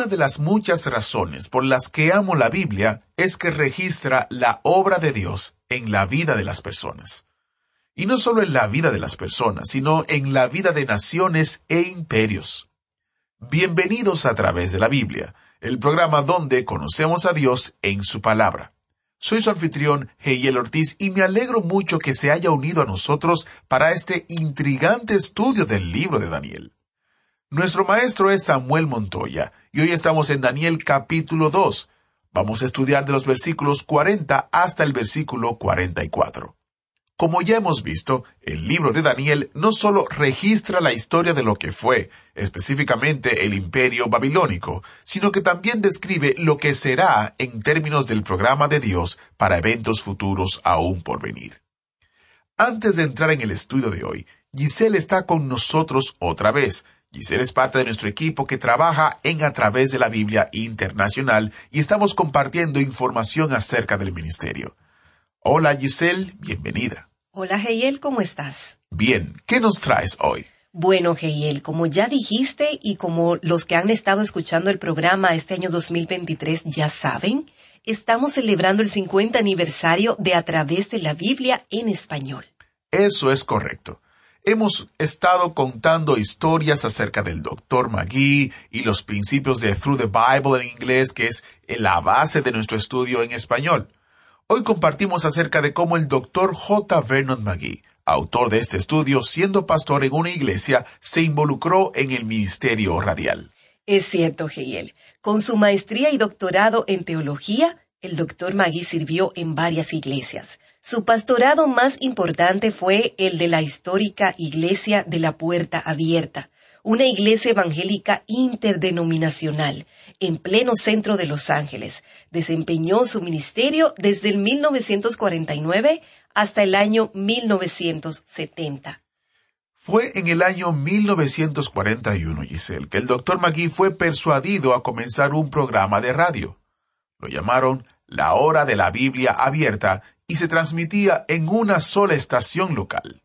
Una de las muchas razones por las que amo la Biblia es que registra la obra de Dios en la vida de las personas. Y no solo en la vida de las personas, sino en la vida de naciones e imperios. Bienvenidos a través de la Biblia, el programa donde conocemos a Dios en su palabra. Soy su anfitrión, Heyel Ortiz, y me alegro mucho que se haya unido a nosotros para este intrigante estudio del libro de Daniel. Nuestro maestro es Samuel Montoya, y hoy estamos en Daniel capítulo 2. Vamos a estudiar de los versículos 40 hasta el versículo 44. Como ya hemos visto, el libro de Daniel no solo registra la historia de lo que fue, específicamente el imperio babilónico, sino que también describe lo que será en términos del programa de Dios para eventos futuros aún por venir. Antes de entrar en el estudio de hoy, Giselle está con nosotros otra vez. Giselle es parte de nuestro equipo que trabaja en A través de la Biblia Internacional y estamos compartiendo información acerca del ministerio. Hola Giselle, bienvenida. Hola Geyel, ¿cómo estás? Bien, ¿qué nos traes hoy? Bueno, Geyel, como ya dijiste y como los que han estado escuchando el programa este año 2023 ya saben, estamos celebrando el 50 aniversario de A través de la Biblia en español. Eso es correcto. Hemos estado contando historias acerca del Dr. McGee y los principios de Through the Bible en inglés, que es la base de nuestro estudio en español. Hoy compartimos acerca de cómo el Dr. J. Vernon McGee, autor de este estudio, siendo pastor en una iglesia, se involucró en el ministerio radial. Es cierto, Geyel. Con su maestría y doctorado en teología, el Dr. Magui sirvió en varias iglesias. Su pastorado más importante fue el de la histórica Iglesia de la Puerta Abierta, una iglesia evangélica interdenominacional en pleno centro de Los Ángeles. Desempeñó su ministerio desde el 1949 hasta el año 1970. Fue en el año 1941, Giselle, que el Dr. McGee fue persuadido a comenzar un programa de radio. Lo llamaron La Hora de la Biblia Abierta y se transmitía en una sola estación local.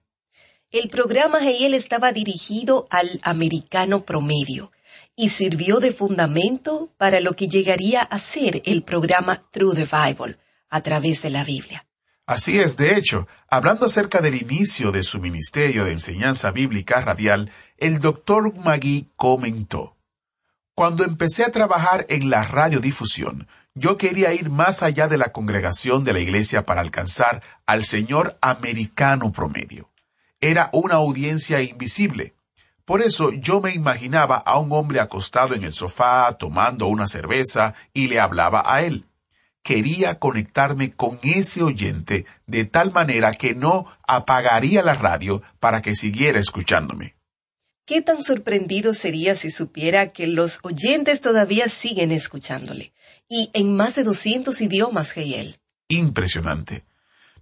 El programa Geyel estaba dirigido al americano promedio y sirvió de fundamento para lo que llegaría a ser el programa Through the Bible, a través de la Biblia. Así es, de hecho, hablando acerca del inicio de su ministerio de enseñanza bíblica radial, el doctor Magui comentó, Cuando empecé a trabajar en la radiodifusión, yo quería ir más allá de la congregación de la iglesia para alcanzar al señor americano promedio. Era una audiencia invisible. Por eso yo me imaginaba a un hombre acostado en el sofá tomando una cerveza y le hablaba a él. Quería conectarme con ese oyente de tal manera que no apagaría la radio para que siguiera escuchándome. ¿Qué tan sorprendido sería si supiera que los oyentes todavía siguen escuchándole? Y en más de 200 idiomas, Geyel. Impresionante.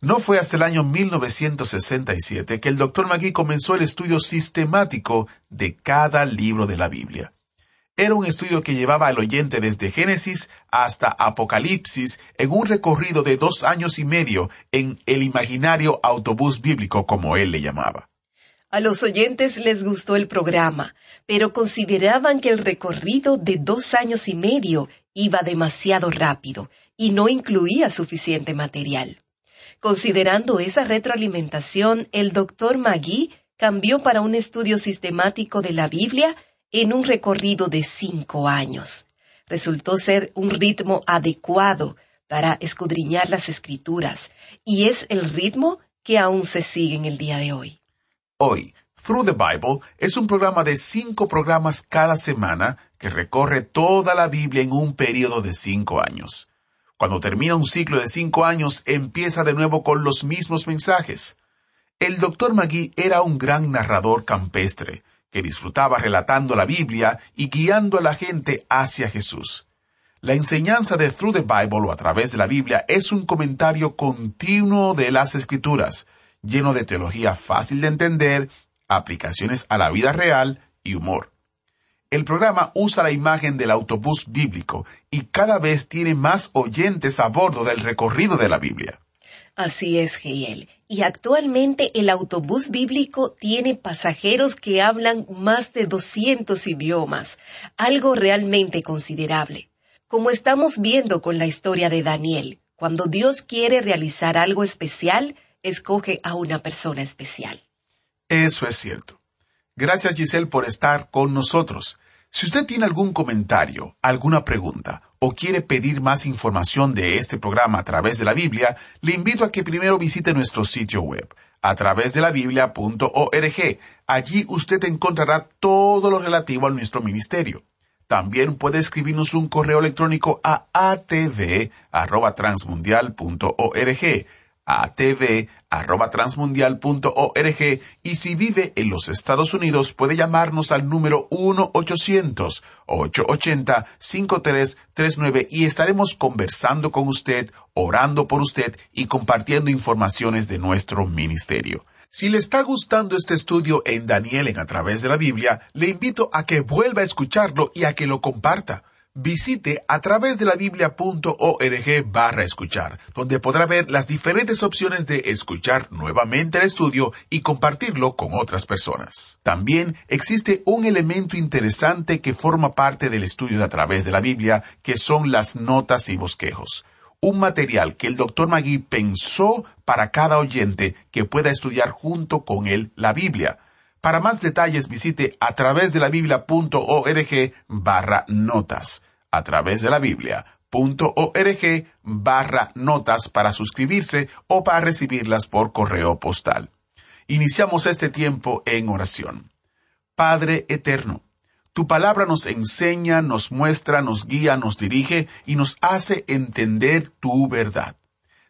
No fue hasta el año 1967 que el Dr. McGee comenzó el estudio sistemático de cada libro de la Biblia. Era un estudio que llevaba al oyente desde Génesis hasta Apocalipsis en un recorrido de dos años y medio en el imaginario autobús bíblico como él le llamaba. A los oyentes les gustó el programa, pero consideraban que el recorrido de dos años y medio iba demasiado rápido y no incluía suficiente material. Considerando esa retroalimentación, el doctor Magui cambió para un estudio sistemático de la Biblia en un recorrido de cinco años. Resultó ser un ritmo adecuado para escudriñar las escrituras, y es el ritmo que aún se sigue en el día de hoy. Hoy, Through the Bible es un programa de cinco programas cada semana que recorre toda la Biblia en un periodo de cinco años. Cuando termina un ciclo de cinco años, empieza de nuevo con los mismos mensajes. El doctor Magui era un gran narrador campestre, que disfrutaba relatando la Biblia y guiando a la gente hacia Jesús. La enseñanza de Through the Bible o a través de la Biblia es un comentario continuo de las Escrituras, lleno de teología fácil de entender, aplicaciones a la vida real y humor. El programa usa la imagen del autobús bíblico y cada vez tiene más oyentes a bordo del recorrido de la Biblia. Así es, Giel. Y actualmente el autobús bíblico tiene pasajeros que hablan más de 200 idiomas, algo realmente considerable. Como estamos viendo con la historia de Daniel, cuando Dios quiere realizar algo especial, escoge a una persona especial. Eso es cierto. Gracias Giselle por estar con nosotros. Si usted tiene algún comentario, alguna pregunta o quiere pedir más información de este programa a través de la Biblia, le invito a que primero visite nuestro sitio web a través de la biblia.org. Allí usted encontrará todo lo relativo a nuestro ministerio. También puede escribirnos un correo electrónico a atv.transmundial.org atv.transmundial.org y si vive en los Estados Unidos puede llamarnos al número 1-800-880-5339 y estaremos conversando con usted, orando por usted y compartiendo informaciones de nuestro ministerio. Si le está gustando este estudio en Daniel en a través de la Biblia, le invito a que vuelva a escucharlo y a que lo comparta visite a través de la barra escuchar, donde podrá ver las diferentes opciones de escuchar nuevamente el estudio y compartirlo con otras personas. También existe un elemento interesante que forma parte del estudio de a través de la Biblia, que son las notas y bosquejos. Un material que el Dr. Magui pensó para cada oyente que pueda estudiar junto con él la Biblia. Para más detalles visite a través de la biblia.org barra notas. A través de la biblia.org barra notas para suscribirse o para recibirlas por correo postal. Iniciamos este tiempo en oración. Padre eterno, tu palabra nos enseña, nos muestra, nos guía, nos dirige y nos hace entender tu verdad.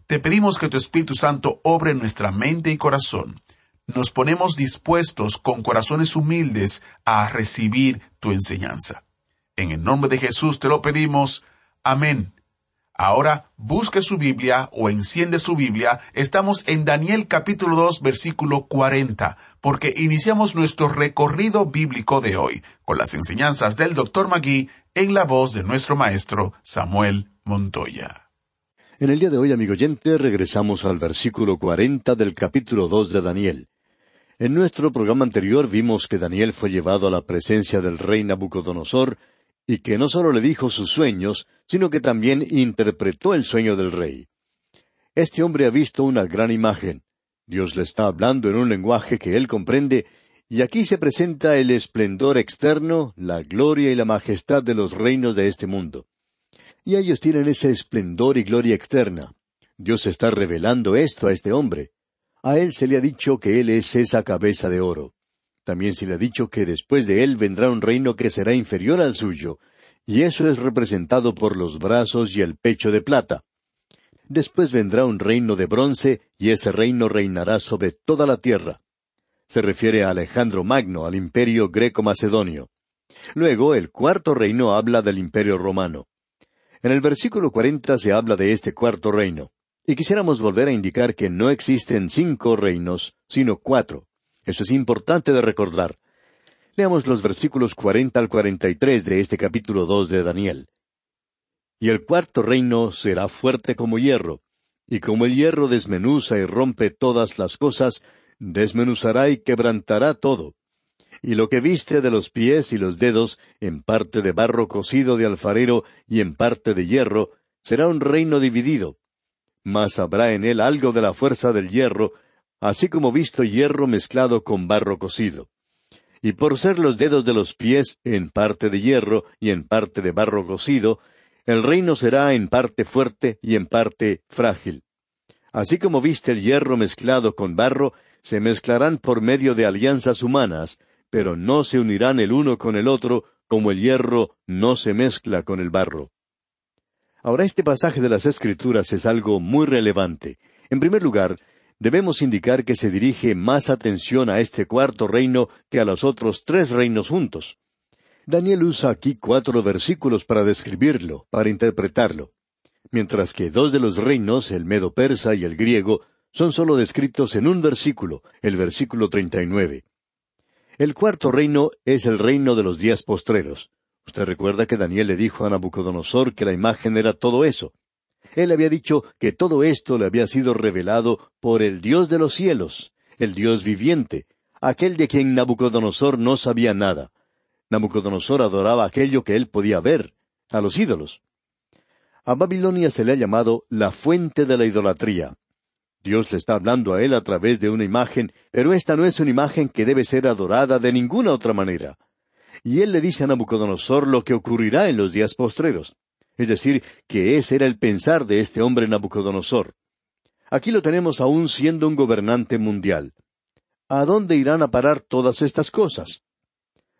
Te pedimos que tu Espíritu Santo obre nuestra mente y corazón nos ponemos dispuestos con corazones humildes a recibir tu enseñanza. En el nombre de Jesús te lo pedimos. Amén. Ahora busque su Biblia o enciende su Biblia. Estamos en Daniel capítulo 2 versículo 40, porque iniciamos nuestro recorrido bíblico de hoy con las enseñanzas del Dr. Magui en la voz de nuestro maestro Samuel Montoya. En el día de hoy, amigo oyente, regresamos al versículo 40 del capítulo 2 de Daniel. En nuestro programa anterior vimos que Daniel fue llevado a la presencia del rey Nabucodonosor y que no solo le dijo sus sueños, sino que también interpretó el sueño del rey. Este hombre ha visto una gran imagen. Dios le está hablando en un lenguaje que él comprende, y aquí se presenta el esplendor externo, la gloria y la majestad de los reinos de este mundo. Y ellos tienen ese esplendor y gloria externa. Dios está revelando esto a este hombre. A él se le ha dicho que él es esa cabeza de oro. También se le ha dicho que después de él vendrá un reino que será inferior al suyo, y eso es representado por los brazos y el pecho de plata. Después vendrá un reino de bronce, y ese reino reinará sobre toda la tierra. Se refiere a Alejandro Magno, al imperio greco-macedonio. Luego, el cuarto reino habla del imperio romano. En el versículo cuarenta se habla de este cuarto reino. Y quisiéramos volver a indicar que no existen cinco reinos, sino cuatro. Eso es importante de recordar. Leamos los versículos cuarenta al cuarenta y tres de este capítulo dos de Daniel. Y el cuarto reino será fuerte como hierro, y como el hierro desmenuza y rompe todas las cosas, desmenuzará y quebrantará todo. Y lo que viste de los pies y los dedos, en parte de barro cocido de alfarero y en parte de hierro, será un reino dividido mas habrá en él algo de la fuerza del hierro, así como visto hierro mezclado con barro cocido. Y por ser los dedos de los pies en parte de hierro y en parte de barro cocido, el reino será en parte fuerte y en parte frágil. Así como viste el hierro mezclado con barro, se mezclarán por medio de alianzas humanas, pero no se unirán el uno con el otro, como el hierro no se mezcla con el barro. Ahora este pasaje de las Escrituras es algo muy relevante. En primer lugar, debemos indicar que se dirige más atención a este cuarto reino que a los otros tres reinos juntos. Daniel usa aquí cuatro versículos para describirlo, para interpretarlo, mientras que dos de los reinos, el medo persa y el griego, son sólo descritos en un versículo, el versículo treinta y nueve. El cuarto reino es el reino de los días postreros. Usted recuerda que Daniel le dijo a Nabucodonosor que la imagen era todo eso. Él había dicho que todo esto le había sido revelado por el Dios de los cielos, el Dios viviente, aquel de quien Nabucodonosor no sabía nada. Nabucodonosor adoraba aquello que él podía ver, a los ídolos. A Babilonia se le ha llamado la fuente de la idolatría. Dios le está hablando a él a través de una imagen, pero esta no es una imagen que debe ser adorada de ninguna otra manera. Y él le dice a Nabucodonosor lo que ocurrirá en los días postreros. Es decir, que ese era el pensar de este hombre Nabucodonosor. Aquí lo tenemos aún siendo un gobernante mundial. ¿A dónde irán a parar todas estas cosas?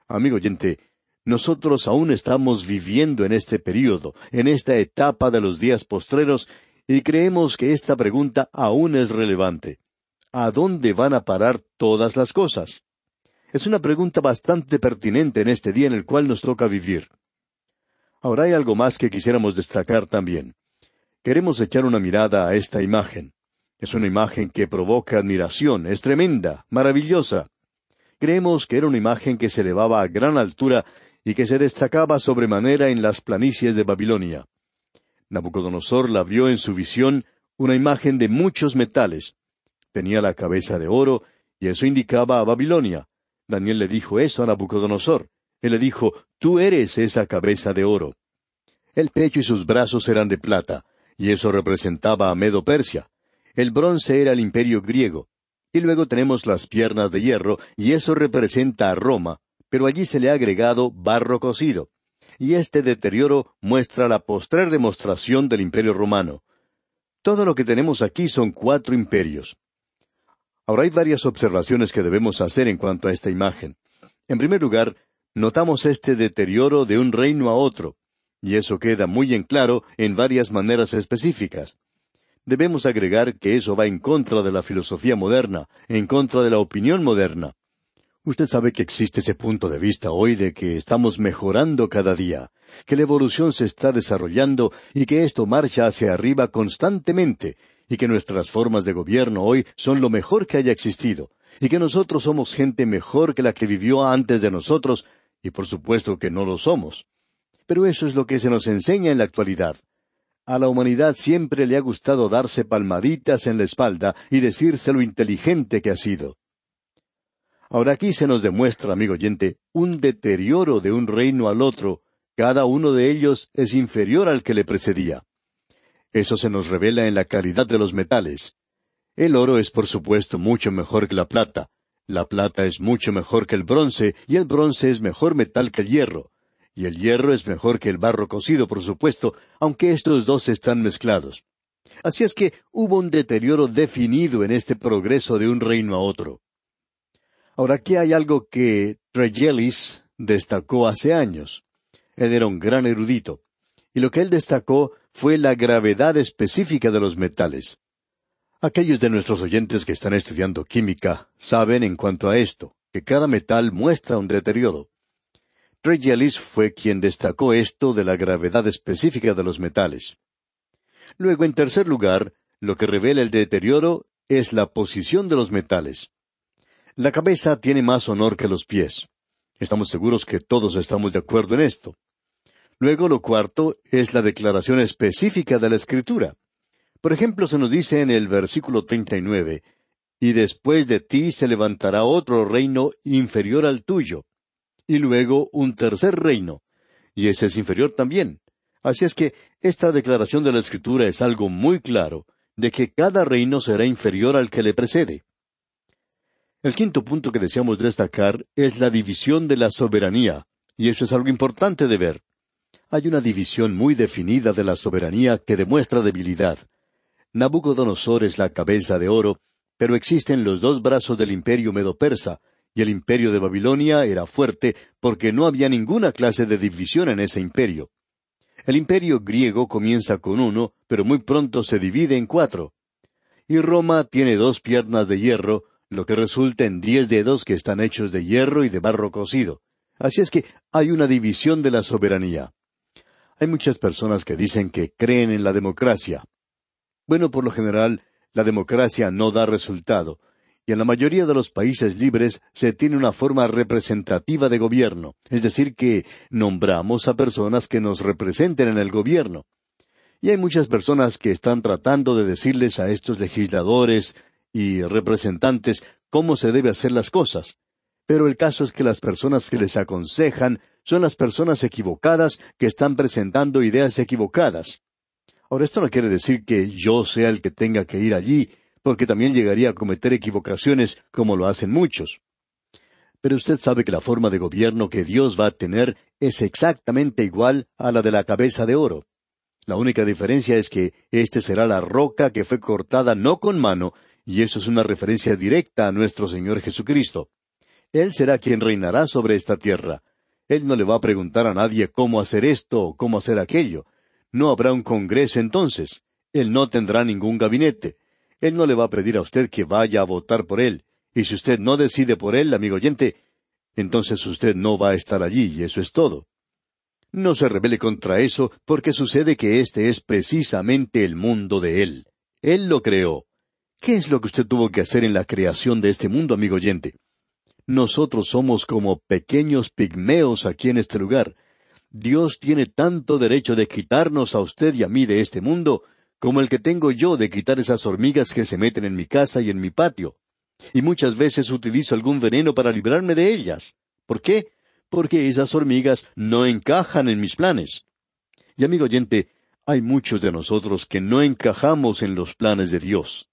Amigo oyente, nosotros aún estamos viviendo en este período, en esta etapa de los días postreros, y creemos que esta pregunta aún es relevante. ¿A dónde van a parar todas las cosas? Es una pregunta bastante pertinente en este día en el cual nos toca vivir. Ahora hay algo más que quisiéramos destacar también. Queremos echar una mirada a esta imagen. Es una imagen que provoca admiración, es tremenda, maravillosa. Creemos que era una imagen que se elevaba a gran altura y que se destacaba sobremanera en las planicies de Babilonia. Nabucodonosor la vio en su visión una imagen de muchos metales. Tenía la cabeza de oro, y eso indicaba a Babilonia. Daniel le dijo eso a Nabucodonosor. Él le dijo, Tú eres esa cabeza de oro. El pecho y sus brazos eran de plata, y eso representaba a Medo Persia. El bronce era el imperio griego. Y luego tenemos las piernas de hierro, y eso representa a Roma, pero allí se le ha agregado barro cocido. Y este deterioro muestra la postrer demostración del imperio romano. Todo lo que tenemos aquí son cuatro imperios. Ahora hay varias observaciones que debemos hacer en cuanto a esta imagen. En primer lugar, notamos este deterioro de un reino a otro, y eso queda muy en claro en varias maneras específicas. Debemos agregar que eso va en contra de la filosofía moderna, en contra de la opinión moderna. Usted sabe que existe ese punto de vista hoy de que estamos mejorando cada día, que la evolución se está desarrollando y que esto marcha hacia arriba constantemente, y que nuestras formas de gobierno hoy son lo mejor que haya existido, y que nosotros somos gente mejor que la que vivió antes de nosotros, y por supuesto que no lo somos. Pero eso es lo que se nos enseña en la actualidad. A la humanidad siempre le ha gustado darse palmaditas en la espalda y decirse lo inteligente que ha sido. Ahora aquí se nos demuestra, amigo oyente, un deterioro de un reino al otro, cada uno de ellos es inferior al que le precedía. Eso se nos revela en la calidad de los metales. El oro es por supuesto mucho mejor que la plata, la plata es mucho mejor que el bronce, y el bronce es mejor metal que el hierro. Y el hierro es mejor que el barro cocido, por supuesto, aunque estos dos están mezclados. Así es que hubo un deterioro definido en este progreso de un reino a otro. Ahora aquí hay algo que Tregellis destacó hace años. Él era un gran erudito, y lo que él destacó fue la gravedad específica de los metales. Aquellos de nuestros oyentes que están estudiando química saben en cuanto a esto, que cada metal muestra un deterioro. Tregellis fue quien destacó esto de la gravedad específica de los metales. Luego, en tercer lugar, lo que revela el deterioro es la posición de los metales. La cabeza tiene más honor que los pies. Estamos seguros que todos estamos de acuerdo en esto. Luego, lo cuarto es la declaración específica de la Escritura. Por ejemplo, se nos dice en el versículo treinta y nueve, y después de ti se levantará otro reino inferior al tuyo, y luego un tercer reino, y ese es inferior también. Así es que esta declaración de la Escritura es algo muy claro, de que cada reino será inferior al que le precede. El quinto punto que deseamos destacar es la división de la soberanía, y eso es algo importante de ver. Hay una división muy definida de la soberanía que demuestra debilidad. Nabucodonosor es la cabeza de oro, pero existen los dos brazos del imperio medo-persa, y el imperio de Babilonia era fuerte porque no había ninguna clase de división en ese imperio. El imperio griego comienza con uno, pero muy pronto se divide en cuatro. y Roma tiene dos piernas de hierro, lo que resulta en diez dedos que están hechos de hierro y de barro cocido. Así es que hay una división de la soberanía. Hay muchas personas que dicen que creen en la democracia. Bueno, por lo general, la democracia no da resultado, y en la mayoría de los países libres se tiene una forma representativa de gobierno, es decir, que nombramos a personas que nos representen en el gobierno. Y hay muchas personas que están tratando de decirles a estos legisladores y representantes cómo se debe hacer las cosas. Pero el caso es que las personas que les aconsejan son las personas equivocadas que están presentando ideas equivocadas. Ahora, esto no quiere decir que yo sea el que tenga que ir allí, porque también llegaría a cometer equivocaciones como lo hacen muchos. Pero usted sabe que la forma de gobierno que Dios va a tener es exactamente igual a la de la cabeza de oro. La única diferencia es que éste será la roca que fue cortada no con mano, y eso es una referencia directa a nuestro Señor Jesucristo. Él será quien reinará sobre esta tierra. Él no le va a preguntar a nadie cómo hacer esto o cómo hacer aquello. No habrá un Congreso entonces. Él no tendrá ningún gabinete. Él no le va a pedir a usted que vaya a votar por él. Y si usted no decide por él, amigo oyente, entonces usted no va a estar allí, y eso es todo. No se rebele contra eso, porque sucede que este es precisamente el mundo de Él. Él lo creó. ¿Qué es lo que usted tuvo que hacer en la creación de este mundo, amigo oyente? Nosotros somos como pequeños pigmeos aquí en este lugar. Dios tiene tanto derecho de quitarnos a usted y a mí de este mundo, como el que tengo yo de quitar esas hormigas que se meten en mi casa y en mi patio. Y muchas veces utilizo algún veneno para librarme de ellas. ¿Por qué? porque esas hormigas no encajan en mis planes. Y amigo oyente, hay muchos de nosotros que no encajamos en los planes de Dios.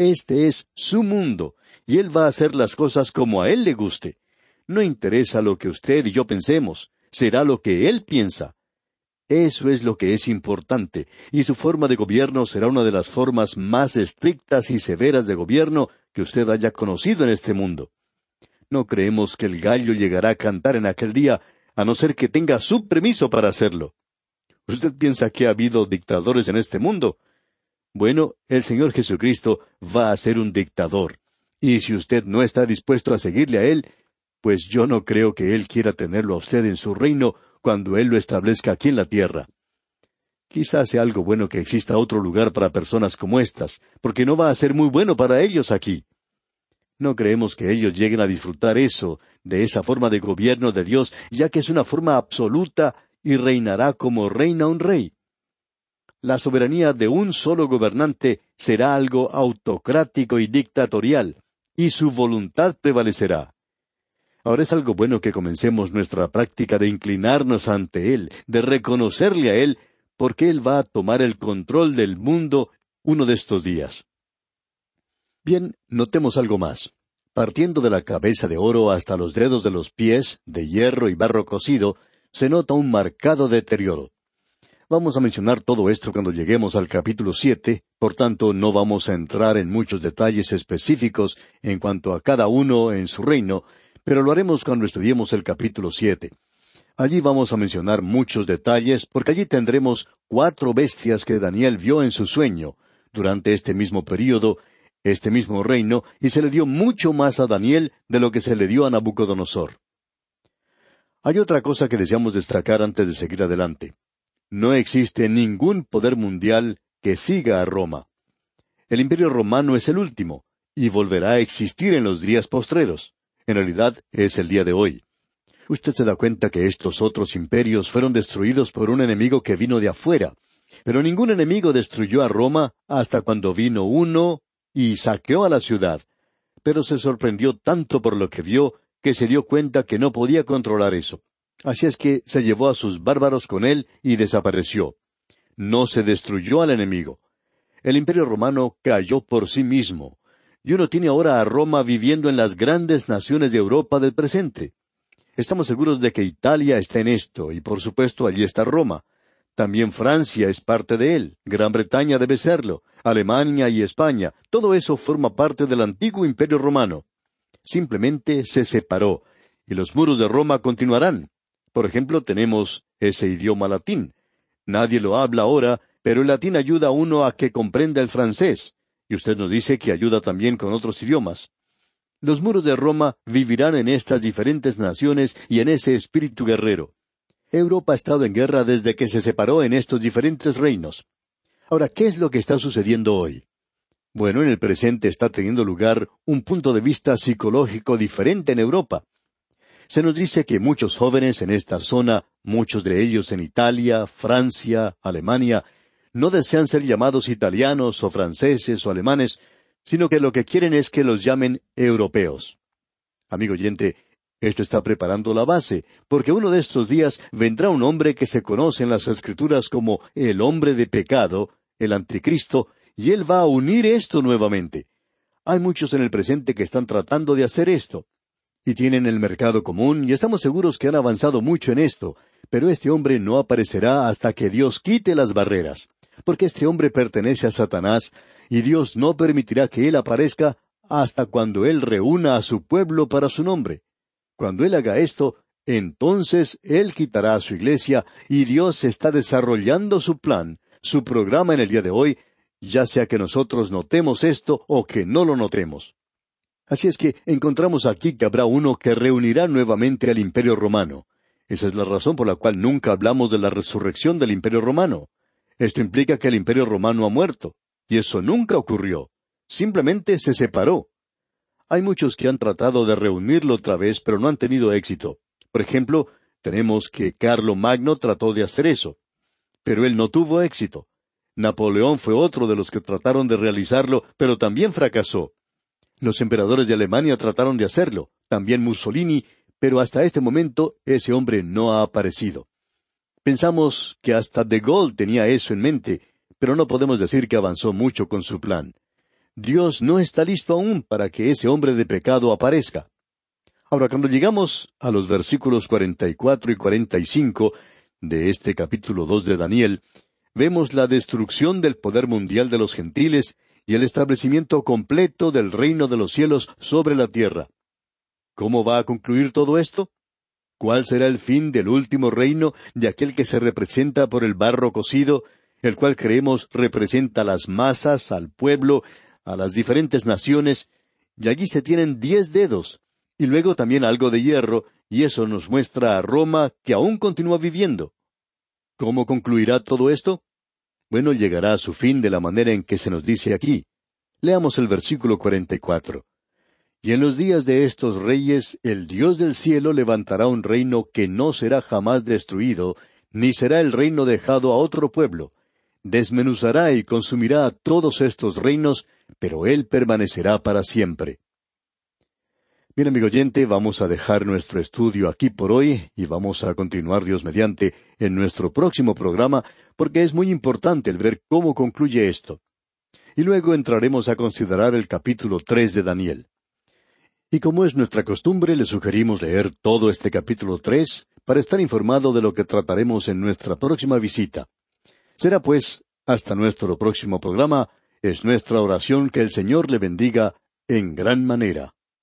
Este es su mundo, y Él va a hacer las cosas como a Él le guste. No interesa lo que usted y yo pensemos, será lo que Él piensa. Eso es lo que es importante, y su forma de gobierno será una de las formas más estrictas y severas de gobierno que usted haya conocido en este mundo. No creemos que el gallo llegará a cantar en aquel día, a no ser que tenga su permiso para hacerlo. ¿Usted piensa que ha habido dictadores en este mundo? Bueno, el Señor Jesucristo va a ser un dictador. Y si usted no está dispuesto a seguirle a Él, pues yo no creo que Él quiera tenerlo a usted en su reino cuando Él lo establezca aquí en la tierra. Quizás sea algo bueno que exista otro lugar para personas como estas, porque no va a ser muy bueno para ellos aquí. No creemos que ellos lleguen a disfrutar eso, de esa forma de gobierno de Dios, ya que es una forma absoluta y reinará como reina un rey. La soberanía de un solo gobernante será algo autocrático y dictatorial, y su voluntad prevalecerá. Ahora es algo bueno que comencemos nuestra práctica de inclinarnos ante Él, de reconocerle a Él, porque Él va a tomar el control del mundo uno de estos días. Bien, notemos algo más. Partiendo de la cabeza de oro hasta los dedos de los pies, de hierro y barro cocido, se nota un marcado deterioro. Vamos a mencionar todo esto cuando lleguemos al capítulo siete, por tanto no vamos a entrar en muchos detalles específicos en cuanto a cada uno en su reino, pero lo haremos cuando estudiemos el capítulo siete. Allí vamos a mencionar muchos detalles, porque allí tendremos cuatro bestias que Daniel vio en su sueño, durante este mismo período, este mismo reino, y se le dio mucho más a Daniel de lo que se le dio a Nabucodonosor. Hay otra cosa que deseamos destacar antes de seguir adelante. No existe ningún poder mundial que siga a Roma. El imperio romano es el último, y volverá a existir en los días postreros. En realidad es el día de hoy. Usted se da cuenta que estos otros imperios fueron destruidos por un enemigo que vino de afuera, pero ningún enemigo destruyó a Roma hasta cuando vino uno y saqueó a la ciudad, pero se sorprendió tanto por lo que vio que se dio cuenta que no podía controlar eso. Así es que se llevó a sus bárbaros con él y desapareció. No se destruyó al enemigo. El imperio romano cayó por sí mismo. Y uno tiene ahora a Roma viviendo en las grandes naciones de Europa del presente. Estamos seguros de que Italia está en esto, y por supuesto allí está Roma. También Francia es parte de él, Gran Bretaña debe serlo, Alemania y España, todo eso forma parte del antiguo imperio romano. Simplemente se separó, y los muros de Roma continuarán. Por ejemplo, tenemos ese idioma latín. Nadie lo habla ahora, pero el latín ayuda a uno a que comprenda el francés. Y usted nos dice que ayuda también con otros idiomas. Los muros de Roma vivirán en estas diferentes naciones y en ese espíritu guerrero. Europa ha estado en guerra desde que se separó en estos diferentes reinos. Ahora, ¿qué es lo que está sucediendo hoy? Bueno, en el presente está teniendo lugar un punto de vista psicológico diferente en Europa. Se nos dice que muchos jóvenes en esta zona, muchos de ellos en Italia, Francia, Alemania, no desean ser llamados italianos o franceses o alemanes, sino que lo que quieren es que los llamen europeos. Amigo oyente, esto está preparando la base, porque uno de estos días vendrá un hombre que se conoce en las Escrituras como el hombre de pecado, el anticristo, y él va a unir esto nuevamente. Hay muchos en el presente que están tratando de hacer esto. Y tienen el mercado común, y estamos seguros que han avanzado mucho en esto, pero este hombre no aparecerá hasta que Dios quite las barreras, porque este hombre pertenece a Satanás, y Dios no permitirá que él aparezca hasta cuando él reúna a su pueblo para su nombre. Cuando él haga esto, entonces él quitará a su iglesia, y Dios está desarrollando su plan, su programa en el día de hoy, ya sea que nosotros notemos esto o que no lo notemos. Así es que encontramos aquí que habrá uno que reunirá nuevamente al imperio romano. Esa es la razón por la cual nunca hablamos de la resurrección del imperio romano. Esto implica que el imperio romano ha muerto, y eso nunca ocurrió. Simplemente se separó. Hay muchos que han tratado de reunirlo otra vez, pero no han tenido éxito. Por ejemplo, tenemos que Carlo Magno trató de hacer eso, pero él no tuvo éxito. Napoleón fue otro de los que trataron de realizarlo, pero también fracasó. Los emperadores de Alemania trataron de hacerlo, también Mussolini, pero hasta este momento ese hombre no ha aparecido. Pensamos que hasta De Gaulle tenía eso en mente, pero no podemos decir que avanzó mucho con su plan. Dios no está listo aún para que ese hombre de pecado aparezca. Ahora, cuando llegamos a los versículos cuarenta y cuatro y cuarenta y cinco de este capítulo dos de Daniel, vemos la destrucción del poder mundial de los gentiles y el establecimiento completo del reino de los cielos sobre la tierra. ¿Cómo va a concluir todo esto? ¿Cuál será el fin del último reino de aquel que se representa por el barro cocido, el cual creemos representa a las masas, al pueblo, a las diferentes naciones, y allí se tienen diez dedos, y luego también algo de hierro, y eso nos muestra a Roma que aún continúa viviendo. ¿Cómo concluirá todo esto? Bueno, llegará a su fin de la manera en que se nos dice aquí. Leamos el versículo cuarenta y cuatro. Y en los días de estos reyes, el Dios del cielo levantará un reino que no será jamás destruido, ni será el reino dejado a otro pueblo. Desmenuzará y consumirá a todos estos reinos, pero él permanecerá para siempre. Bien, amigo oyente, vamos a dejar nuestro estudio aquí por hoy y vamos a continuar Dios mediante en nuestro próximo programa porque es muy importante el ver cómo concluye esto. Y luego entraremos a considerar el capítulo tres de Daniel. Y como es nuestra costumbre, le sugerimos leer todo este capítulo tres para estar informado de lo que trataremos en nuestra próxima visita. Será pues, hasta nuestro próximo programa, es nuestra oración que el Señor le bendiga en gran manera.